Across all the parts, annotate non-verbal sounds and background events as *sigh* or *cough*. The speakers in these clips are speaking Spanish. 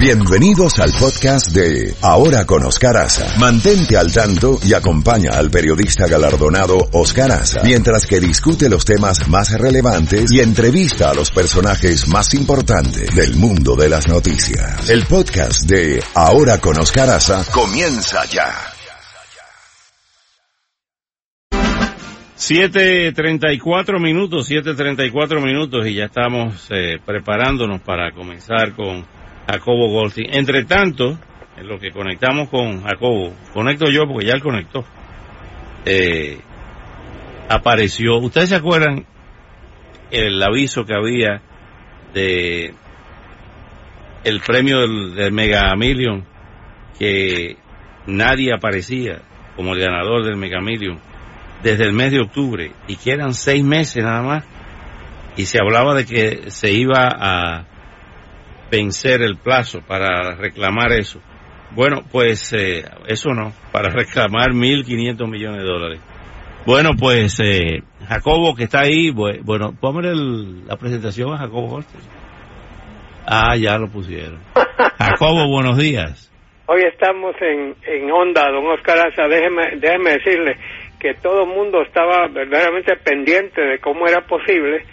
Bienvenidos al podcast de Ahora con Oscar Aza. Mantente al tanto y acompaña al periodista galardonado Oscar Aza mientras que discute los temas más relevantes y entrevista a los personajes más importantes del mundo de las noticias. El podcast de Ahora con Oscar Aza comienza ya. 7.34 minutos, 7.34 minutos y ya estamos eh, preparándonos para comenzar con Jacobo Goldstein. Entre tanto, en lo que conectamos con Jacobo, conecto yo porque ya él conectó, eh, apareció, ¿ustedes se acuerdan el aviso que había de el premio del, del Mega Million que nadie aparecía como el ganador del Mega Million desde el mes de octubre y que eran seis meses nada más y se hablaba de que se iba a vencer el plazo para reclamar eso. Bueno, pues eh, eso no, para *laughs* reclamar 1.500 millones de dólares. Bueno, pues eh, Jacobo que está ahí, bueno, póngale la presentación a Jacobo Holster. Ah, ya lo pusieron. Jacobo, buenos días. Hoy estamos en, en onda, don Oscar Aza, déjeme, déjeme decirle que todo el mundo estaba verdaderamente pendiente de cómo era posible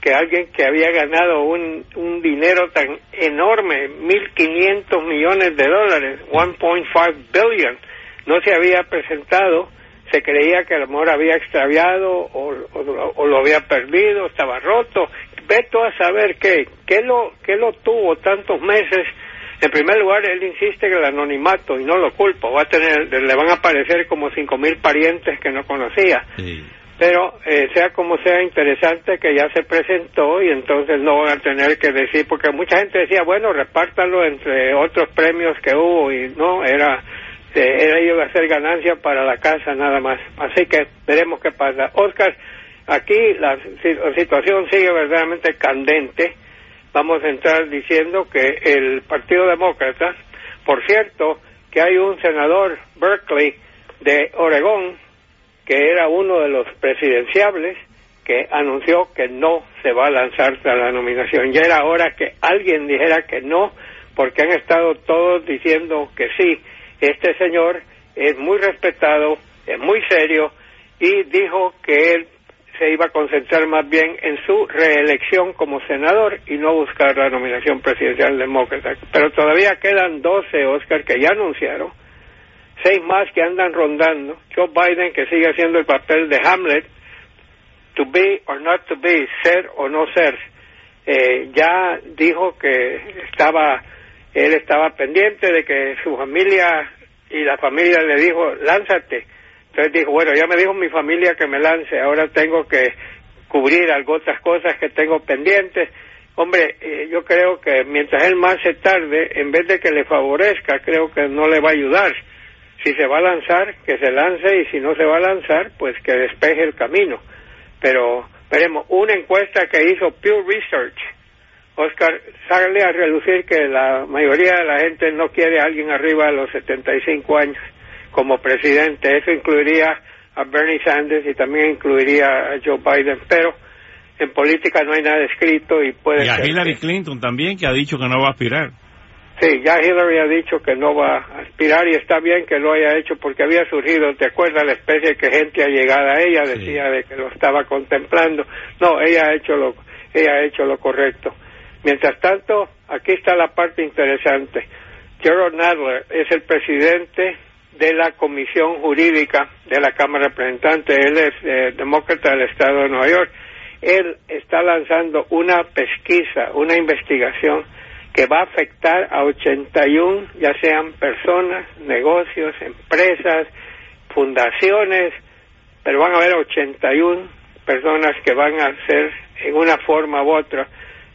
que alguien que había ganado un, un dinero tan enorme, 1.500 millones de dólares, 1.5 billion, no se había presentado, se creía que el amor había extraviado o, o, lo había perdido, estaba roto. Veto a saber qué, qué lo, qué lo tuvo tantos meses. En primer lugar, él insiste que el anonimato, y no lo culpo, va a tener, le van a aparecer como cinco mil parientes que no conocía. Sí. Pero eh, sea como sea interesante que ya se presentó y entonces no van a tener que decir, porque mucha gente decía, bueno, repártalo entre otros premios que hubo y no, era, eh, era iba a ser ganancia para la casa nada más. Así que veremos qué pasa. Oscar, aquí la, la situación sigue verdaderamente candente. Vamos a entrar diciendo que el Partido Demócrata, por cierto, que hay un senador, Berkeley, de Oregón, que era uno de los presidenciables, que anunció que no se va a lanzar a la nominación. Ya era hora que alguien dijera que no, porque han estado todos diciendo que sí. Este señor es muy respetado, es muy serio, y dijo que él se iba a concentrar más bien en su reelección como senador y no buscar la nominación presidencial demócrata. Pero todavía quedan 12, Oscar, que ya anunciaron, seis más que andan rondando. Joe Biden que sigue haciendo el papel de Hamlet, to be or not to be, ser o no ser. Eh, ya dijo que estaba, él estaba pendiente de que su familia y la familia le dijo, lánzate. Entonces dijo, bueno, ya me dijo mi familia que me lance, ahora tengo que cubrir algunas cosas que tengo pendientes. Hombre, eh, yo creo que mientras él más se tarde, en vez de que le favorezca, creo que no le va a ayudar si se va a lanzar, que se lance y si no se va a lanzar, pues que despeje el camino. Pero veremos, una encuesta que hizo Pew Research, Oscar, sale a relucir que la mayoría de la gente no quiere a alguien arriba de los 75 años como presidente. Eso incluiría a Bernie Sanders y también incluiría a Joe Biden, pero en política no hay nada escrito y puede Y a ser Hillary que- Clinton también, que ha dicho que no va a aspirar. Sí, ya Hillary ha dicho que no va a aspirar y está bien que lo haya hecho porque había surgido, ¿te acuerdas la especie que gente allegada a ella Sí. decía de que lo estaba contemplando? No, ella ha hecho lo ella ha hecho lo correcto. Mientras tanto, aquí está la parte interesante. Gerald Nadler es el presidente de la Comisión Jurídica de la Cámara de Representantes. Él es eh, demócrata del Estado de Nueva York. Él está lanzando una pesquisa, una investigación que va a afectar a 81, ya sean personas, negocios, empresas, fundaciones, pero van a haber 81 personas que van a ser en una forma u otra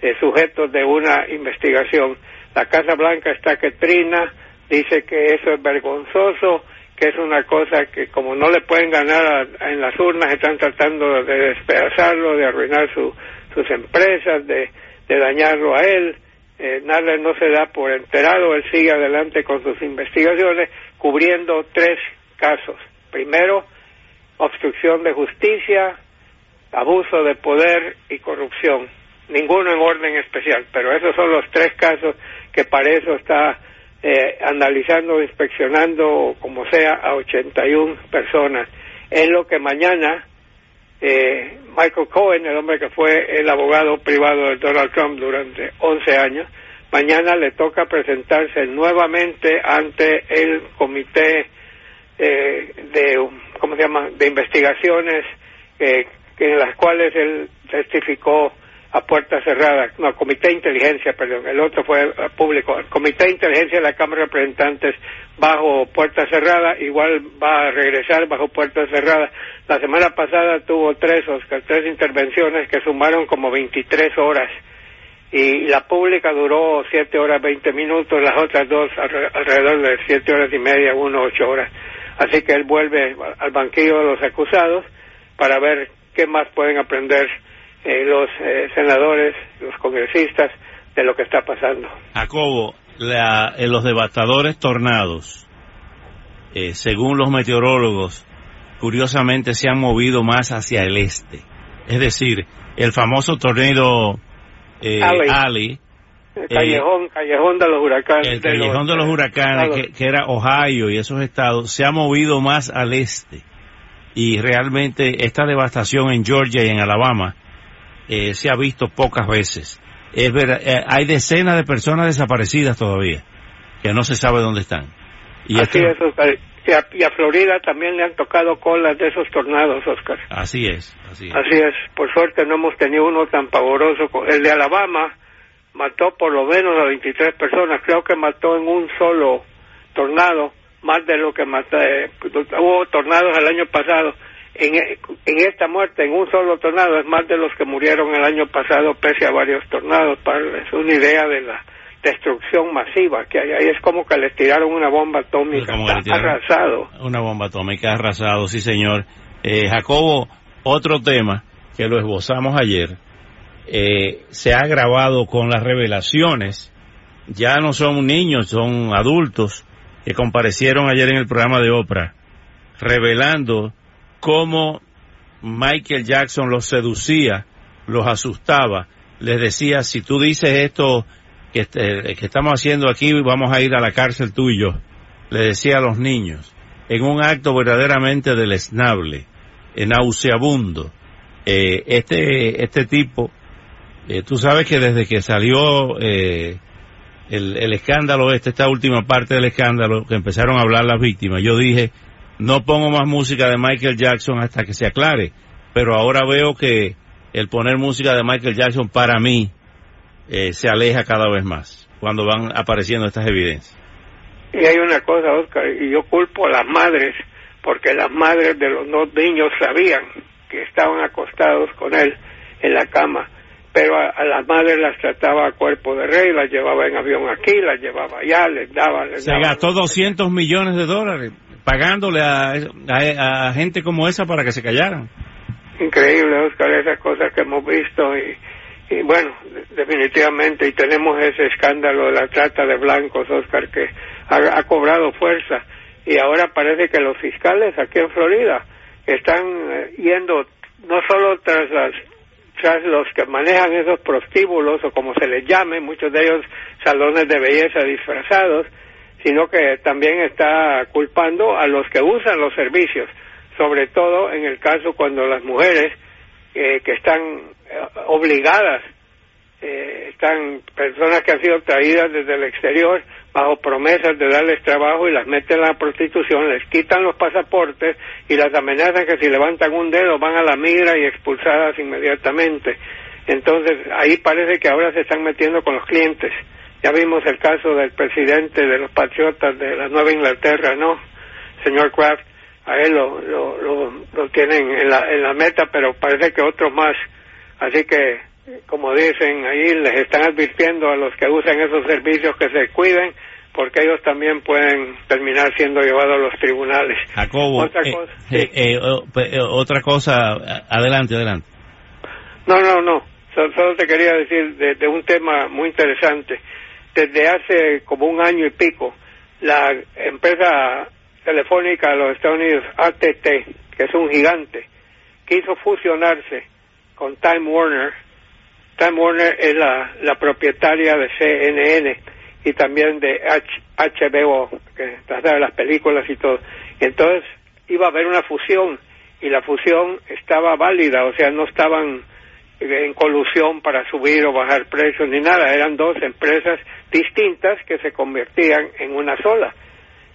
eh, sujetos de una investigación. La Casa Blanca está que trina, dice que eso es vergonzoso, que es una cosa que como no le pueden ganar a- en las urnas, están tratando de despedazarlo, de arruinar su, sus empresas, de dañarlo a él. Eh, no se da por enterado, él sigue adelante con sus investigaciones, cubriendo tres casos. Primero, obstrucción de justicia, abuso de poder y corrupción. Ninguno en orden especial, pero esos son los tres casos que para eso está eh, analizando, inspeccionando, como sea, a 81 personas. Es lo que mañana eh, Michael Cohen, el hombre que fue el abogado privado de Donald Trump durante 11 años, mañana le toca presentarse nuevamente ante el comité eh, de, ¿cómo se llama?, de investigaciones eh, en las cuales él testificó a puerta cerrada, no, Comité de Inteligencia, perdón, el otro fue eh, público, Comité de Inteligencia de la Cámara de Representantes bajo puerta cerrada, igual va a regresar bajo puerta cerrada. La semana pasada tuvo tres, Oscar, tres intervenciones que sumaron como 23 horas y la pública duró siete horas 20 minutos, las otras dos alrededor de siete horas y media, uno ocho horas. Así que él vuelve al banquillo de los acusados para ver qué más pueden aprender eh, los eh, senadores, los congresistas de lo que está pasando. Jacobo, la, los devastadores tornados, eh, según los meteorólogos, curiosamente se han movido más hacia el este. Es decir, el famoso tornado Ali, el callejón, callejón de los huracanes. El callejón de los, huracanes, que, que, era Ohio y esos estados, se ha movido más al este. Y realmente esta devastación en Georgia y en Alabama eh, se ha visto pocas veces. Es ver, eh, hay decenas de personas desaparecidas todavía, que no se sabe dónde están. Y Así es, Oscar. Y a, Florida también le han tocado colas de esos tornados, Oscar. Así es, así es. Así es. Por suerte no hemos tenido uno tan pavoroso. El de Alabama mató por lo menos a 23 personas. Creo que mató en un solo tornado más de lo que mató. Eh, hubo tornados el año pasado en, en esta muerte, en un solo tornado, es más de los que murieron el año pasado pese a varios tornados. Para, es una idea de la destrucción masiva que hay ahí. Es como que le tiraron una bomba atómica. arrasado. Una bomba atómica arrasado, sí señor. Eh, Jacobo, otro tema que lo esbozamos ayer, eh, se ha agravado con las revelaciones. Ya no son niños, son adultos que comparecieron ayer en el programa de Oprah, revelando cómo Michael Jackson los seducía, los asustaba, les decía, si tú dices esto que, este, que estamos haciendo aquí, vamos a ir a la cárcel tuyo, le decía a los niños, en un acto verdaderamente deleznable, nauseabundo. Eh, este, este tipo, eh, tú sabes que desde que salió eh, el, el escándalo este, esta última parte del escándalo, que empezaron a hablar las víctimas, yo dije, no pongo más música de Michael Jackson hasta que se aclare, pero ahora veo que el poner música de Michael Jackson para mí eh, se aleja cada vez más cuando van apareciendo estas evidencias. Y hay una cosa, Oscar, y yo culpo a las madres, porque las madres de los dos niños sabían que estaban acostados con él en la cama, pero a, las madres las trataba a cuerpo de rey, las llevaba en avión aquí, las llevaba allá, les daba... Les Se gastó 200 millones de dólares pagándole a, a, gente como esa para que se callaran. Increíble, Oscar, esas cosas que hemos visto y, y bueno, definitivamente, y tenemos ese escándalo de la trata de blancos, Oscar, que ha, cobrado fuerza y ahora parece que los fiscales aquí en Florida están eh, yendo no solo tras las los que manejan esos prostíbulos o como se les llame, muchos de ellos salones de belleza disfrazados, sino que también está culpando a los que usan los servicios, sobre todo en el caso cuando las mujeres eh, que están eh, obligadas, eh, están personas que han sido traídas desde el exterior bajo promesas de darles trabajo y las meten en la prostitución, les quitan los pasaportes y las amenazan que si levantan un dedo van a la migra y expulsadas inmediatamente. Entonces ahí parece que ahora se están metiendo con los clientes ya vimos el caso del presidente de los Patriotas de la Nueva Inglaterra, ¿no? Señor Kraft, a él lo, lo, lo, tienen en la, en la meta, pero parece que otros más. Así que, como dicen ahí, les están advirtiendo a los que usan esos servicios que se cuiden, porque ellos también pueden terminar siendo llevados a los tribunales. Jacobo, otra eh, cosa, eh, eh, pues, otra cosa, adelante, adelante. No, no, no. Solo, te quería decir de un tema muy interesante desde hace como un año y pico, la empresa telefónica de los Estados Unidos, ATT, que es un gigante, quiso fusionarse con Time Warner. Time Warner es la, la propietaria de CNN y también de HBO, que trata de las películas y todo. entonces iba a haber una fusión y la fusión estaba válida, o sea, no estaban en colusión para subir o bajar precios ni nada, eran dos empresas distintas que se convertían en una sola.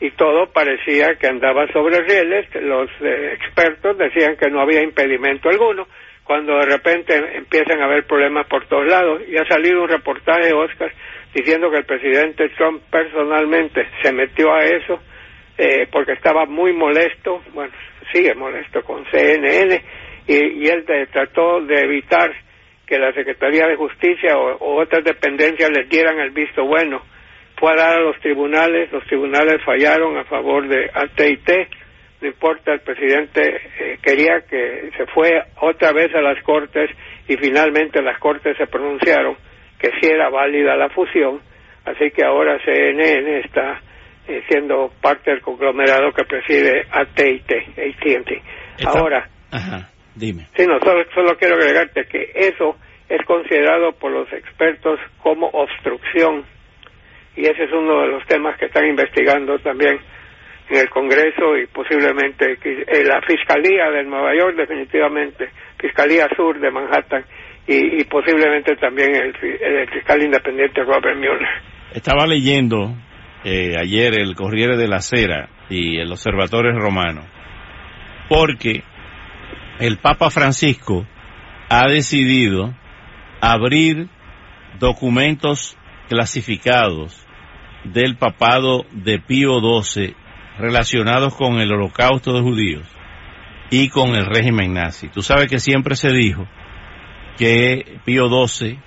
Y todo parecía que andaba sobre rieles, los eh, expertos decían que no había impedimento alguno, cuando de repente empiezan a haber problemas por todos lados y ha salido un reportaje, Oscar, diciendo que el presidente Trump personalmente se metió a eso eh, porque estaba muy molesto, bueno, sigue molesto con CNN y, él trató de evitar que la Secretaría de Justicia o, otras dependencias les dieran el visto bueno. Fue a dar a los tribunales, los tribunales fallaron a favor de AT&T, no importa, el presidente eh, quería que se fue otra vez a las Cortes y finalmente las Cortes se pronunciaron que sí era válida la fusión, así que ahora CNN está eh, siendo parte del conglomerado que preside AT&T, AT&T. Ahora, Ajá, dime. Sí, no, solo, solo quiero agregarte que eso es considerado por los expertos como obstrucción y ese es uno de los temas que están investigando también en el Congreso y posiblemente en la Fiscalía de Nueva York, definitivamente, Fiscalía Sur de Manhattan y, posiblemente también el, fiscal independiente Robert Mueller. Estaba leyendo eh, ayer el Corriere de la Cera y el Observatorio Romano, porque el Papa Francisco ha decidido abrir documentos clasificados del papado de Pío XII relacionados con el holocausto de judíos y con el régimen nazi. Tú sabes que siempre se dijo que Pío XII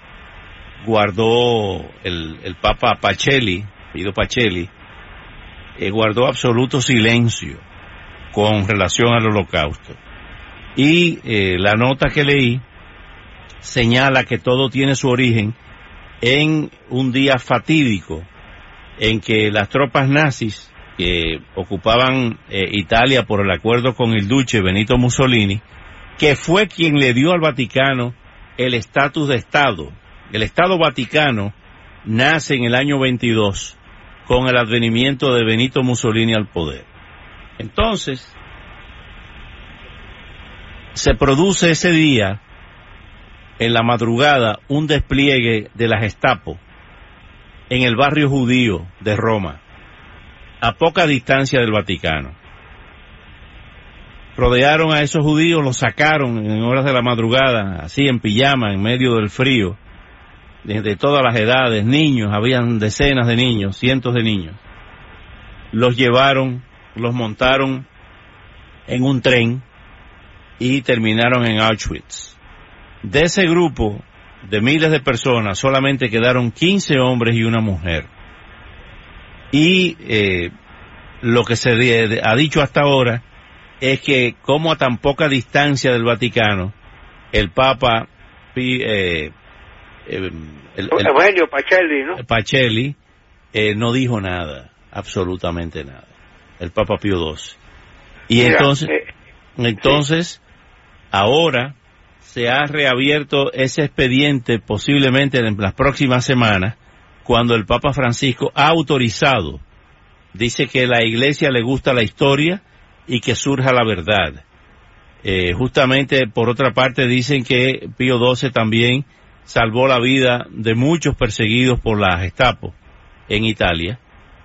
guardó el, Papa Pacelli, Pío Pacelli, eh, guardó absoluto silencio con relación al holocausto. Y eh, la nota que leí señala que todo tiene su origen en un día fatídico en que las tropas nazis que ocupaban eh, Italia por el acuerdo con el duce Benito Mussolini, que fue quien le dio al Vaticano el estatus de Estado. El Estado Vaticano nace en el año 22 con el advenimiento de Benito Mussolini al poder. Entonces, se produce ese día, en la madrugada, un despliegue de la Gestapo en el barrio judío de Roma, a poca distancia del Vaticano. Rodearon a esos judíos, los sacaron en horas de la madrugada, así en pijama, en medio del frío, de todas las edades, niños, habían decenas de niños, cientos de niños. Los llevaron, los montaron en un tren y terminaron en Auschwitz. De ese grupo de miles de personas solamente quedaron 15 hombres y una mujer. Y eh, lo que se ha dicho hasta ahora es que como a tan poca distancia del Vaticano, el Papa eh, eh el, el, Pacelli, ¿no? Pacelli eh, no dijo nada, absolutamente nada. El Papa Pío XII. Y entonces, entonces, ahora se ha reabierto ese expediente posiblemente en las próximas semanas cuando el Papa Francisco ha autorizado, dice que la iglesia le gusta la historia y que surja la verdad. Eh, justamente, por otra parte, dicen que Pío XII también salvó la vida de muchos perseguidos por la Gestapo en Italia,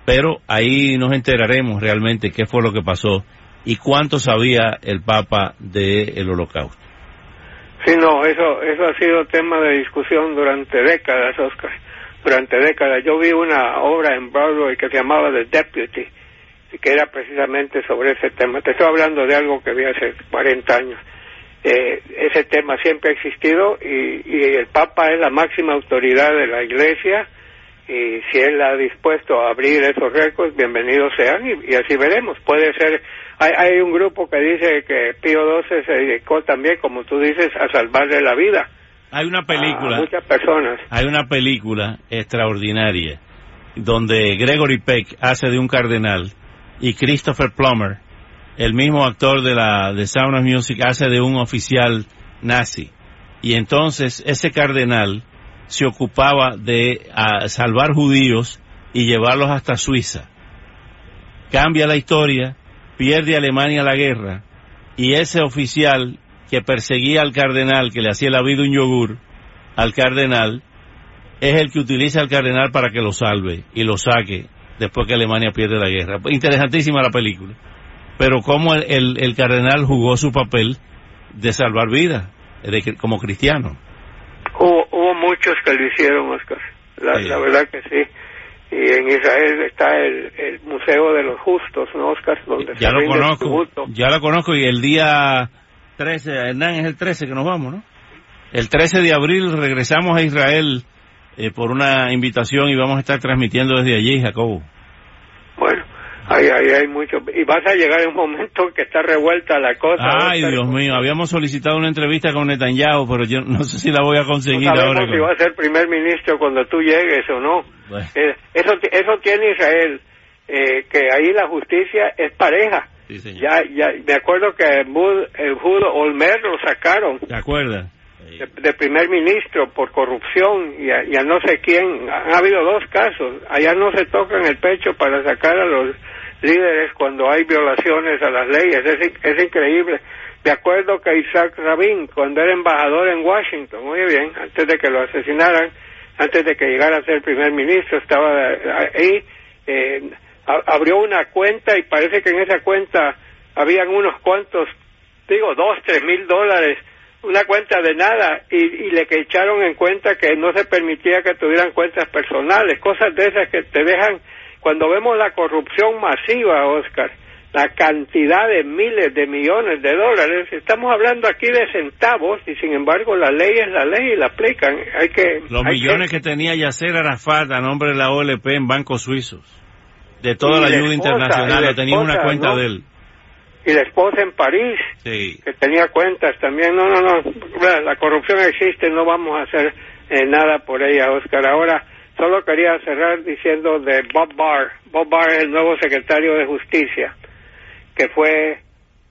pero ahí nos enteraremos realmente qué fue lo que pasó y cuánto sabía el Papa del Holocausto. Sí, no, eso, eso ha sido tema de discusión durante décadas, Oscar. Durante décadas. Yo vi una obra en Broadway que se llamaba The Deputy, que era precisamente sobre ese tema. Te estoy hablando de algo que vi hace 40 años. Eh, ese tema siempre ha existido y, y el Papa es la máxima autoridad de la Iglesia y si él ha dispuesto a abrir esos récords, bienvenidos sean y, así veremos. Puede ser, hay, hay, un grupo que dice que Pío XII se dedicó también, como tú dices, a salvarle la vida. Hay una película. A muchas personas. Hay una película extraordinaria donde Gregory Peck hace de un cardenal y Christopher Plummer, el mismo actor de la de Sound of Music, hace de un oficial nazi. Y entonces ese cardenal se ocupaba de salvar judíos y llevarlos hasta Suiza. Cambia la historia, pierde Alemania la guerra y ese oficial que perseguía al cardenal, que le hacía la vida un yogur al cardenal, es el que utiliza al cardenal para que lo salve y lo saque después que Alemania pierde la guerra. Interesantísima la película. Pero cómo el, el, cardenal jugó su papel de salvar vidas como cristiano. Hubo, hubo, muchos que lo hicieron, Oscar. La, la verdad que sí y en Israel está el, el, Museo de los Justos, ¿no, Oscar? Donde ya lo conozco, ya lo conozco y el día 13, Hernán, es el 13 que nos vamos, ¿no? El 13 de abril regresamos a Israel eh, por una invitación y vamos a estar transmitiendo desde allí, Jacobo. Bueno, ahí, ahí hay mucho. Y vas a llegar en un momento que está revuelta la cosa. Ay, Dios mío, habíamos solicitado una entrevista con Netanyahu, pero yo no sé si la voy a conseguir no ahora. si va a ser primer ministro cuando tú llegues o no. Eh, eso, eso tiene Israel, eh, que ahí la justicia es pareja. Ya, ya, me acuerdo que el Judo Olmer lo sacaron. ¿De acuerdo? De, primer ministro por corrupción y a, no sé quién. Han habido dos casos. Allá no se tocan el pecho para sacar a los líderes cuando hay violaciones a las leyes. Es, es increíble. De acuerdo que Isaac Rabin, cuando era embajador en Washington, muy bien, antes de que lo asesinaran, antes de que llegara a ser primer ministro, estaba ahí, eh, abrió una cuenta y parece que en esa cuenta habían unos cuantos, digo, dos, tres mil dólares, una cuenta de nada, y, y le que echaron en cuenta que no se permitía que tuvieran cuentas personales, cosas de esas que te dejan, cuando vemos la corrupción masiva, Oscar, la cantidad de miles de millones de dólares. Estamos hablando aquí de centavos y sin embargo la ley es la ley y la aplican. Hay que los millones que... tenía Yasser Arafat a nombre de la OLP en bancos suizos, de toda la ayuda internacional, tenía una cuenta de él. Y la esposa en París, que tenía cuentas también. No, no, no, la corrupción existe, no vamos a hacer eh, nada por ella, Oscar. Ahora, solo quería cerrar diciendo de Bob Barr. Bob Barr es el nuevo secretario de Justicia que fue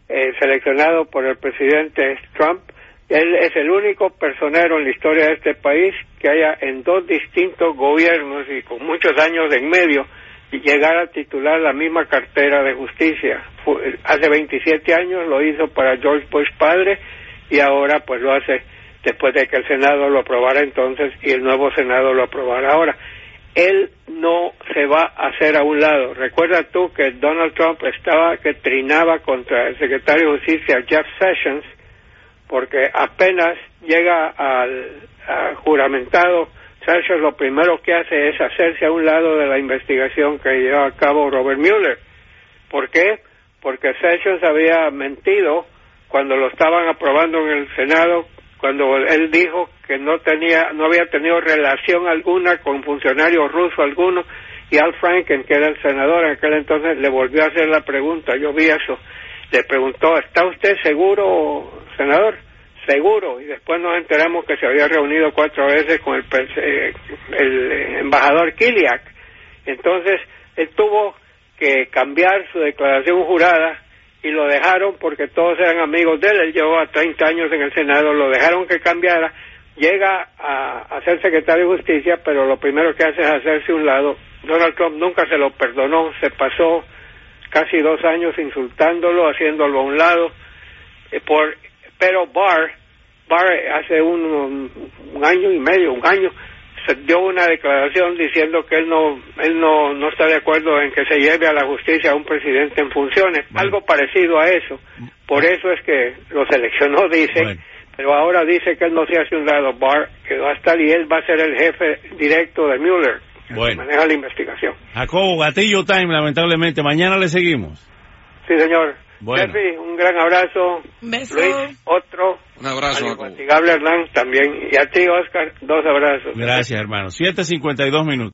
eh, seleccionado por el presidente Trump. Él es el único personero en la historia de este país que haya en dos distintos gobiernos y con muchos años en medio llegar a titular la misma cartera de justicia. hace 27 años lo hizo para George Bush padre y ahora pues lo hace después de que el Senado lo aprobara entonces y el nuevo Senado lo aprobara ahora él no se va a hacer a un lado. Recuerda tú que Donald Trump estaba que trinaba contra el secretario de Justicia Jeff Sessions porque apenas llega al, juramentado Sessions lo primero que hace es hacerse a un lado de la investigación que lleva a cabo Robert Mueller. ¿Por qué? Porque Sessions había mentido cuando lo estaban aprobando en el Senado cuando él dijo que no tenía, no había tenido relación alguna con funcionario ruso alguno, y Al Franken, que era el senador en aquel entonces, le volvió a hacer la pregunta, yo vi eso, le preguntó, ¿está usted seguro, senador? Seguro, y después nos enteramos que se había reunido cuatro veces con el, eh, el embajador Kiliak. Entonces, él tuvo que cambiar su declaración jurada y lo dejaron porque todos eran amigos de él, él llevaba 30 años en el Senado, lo dejaron que cambiara, llega a, ser secretario de Justicia, pero lo primero que hace es hacerse un lado. Donald Trump nunca se lo perdonó, se pasó casi dos años insultándolo, haciéndolo a un lado, eh, por, pero Barr, Barr hace un año y medio, un año, se dio una declaración diciendo que él no él no, no está de acuerdo en que se lleve a la justicia a un presidente en funciones, algo parecido a eso. Por eso es que lo seleccionó, dice, pero ahora dice que él no se hace un lado, Barr, que va a estar y él va a ser el jefe directo de Mueller, que maneja la investigación. Jacobo, gatillo time, lamentablemente. Mañana le seguimos. Sí, señor. Bueno. un gran abrazo. Beso. Luis, otro. Un abrazo. Al Hernán también. Y a ti, Oscar, dos abrazos. Gracias, hermano. 7.52 minutos.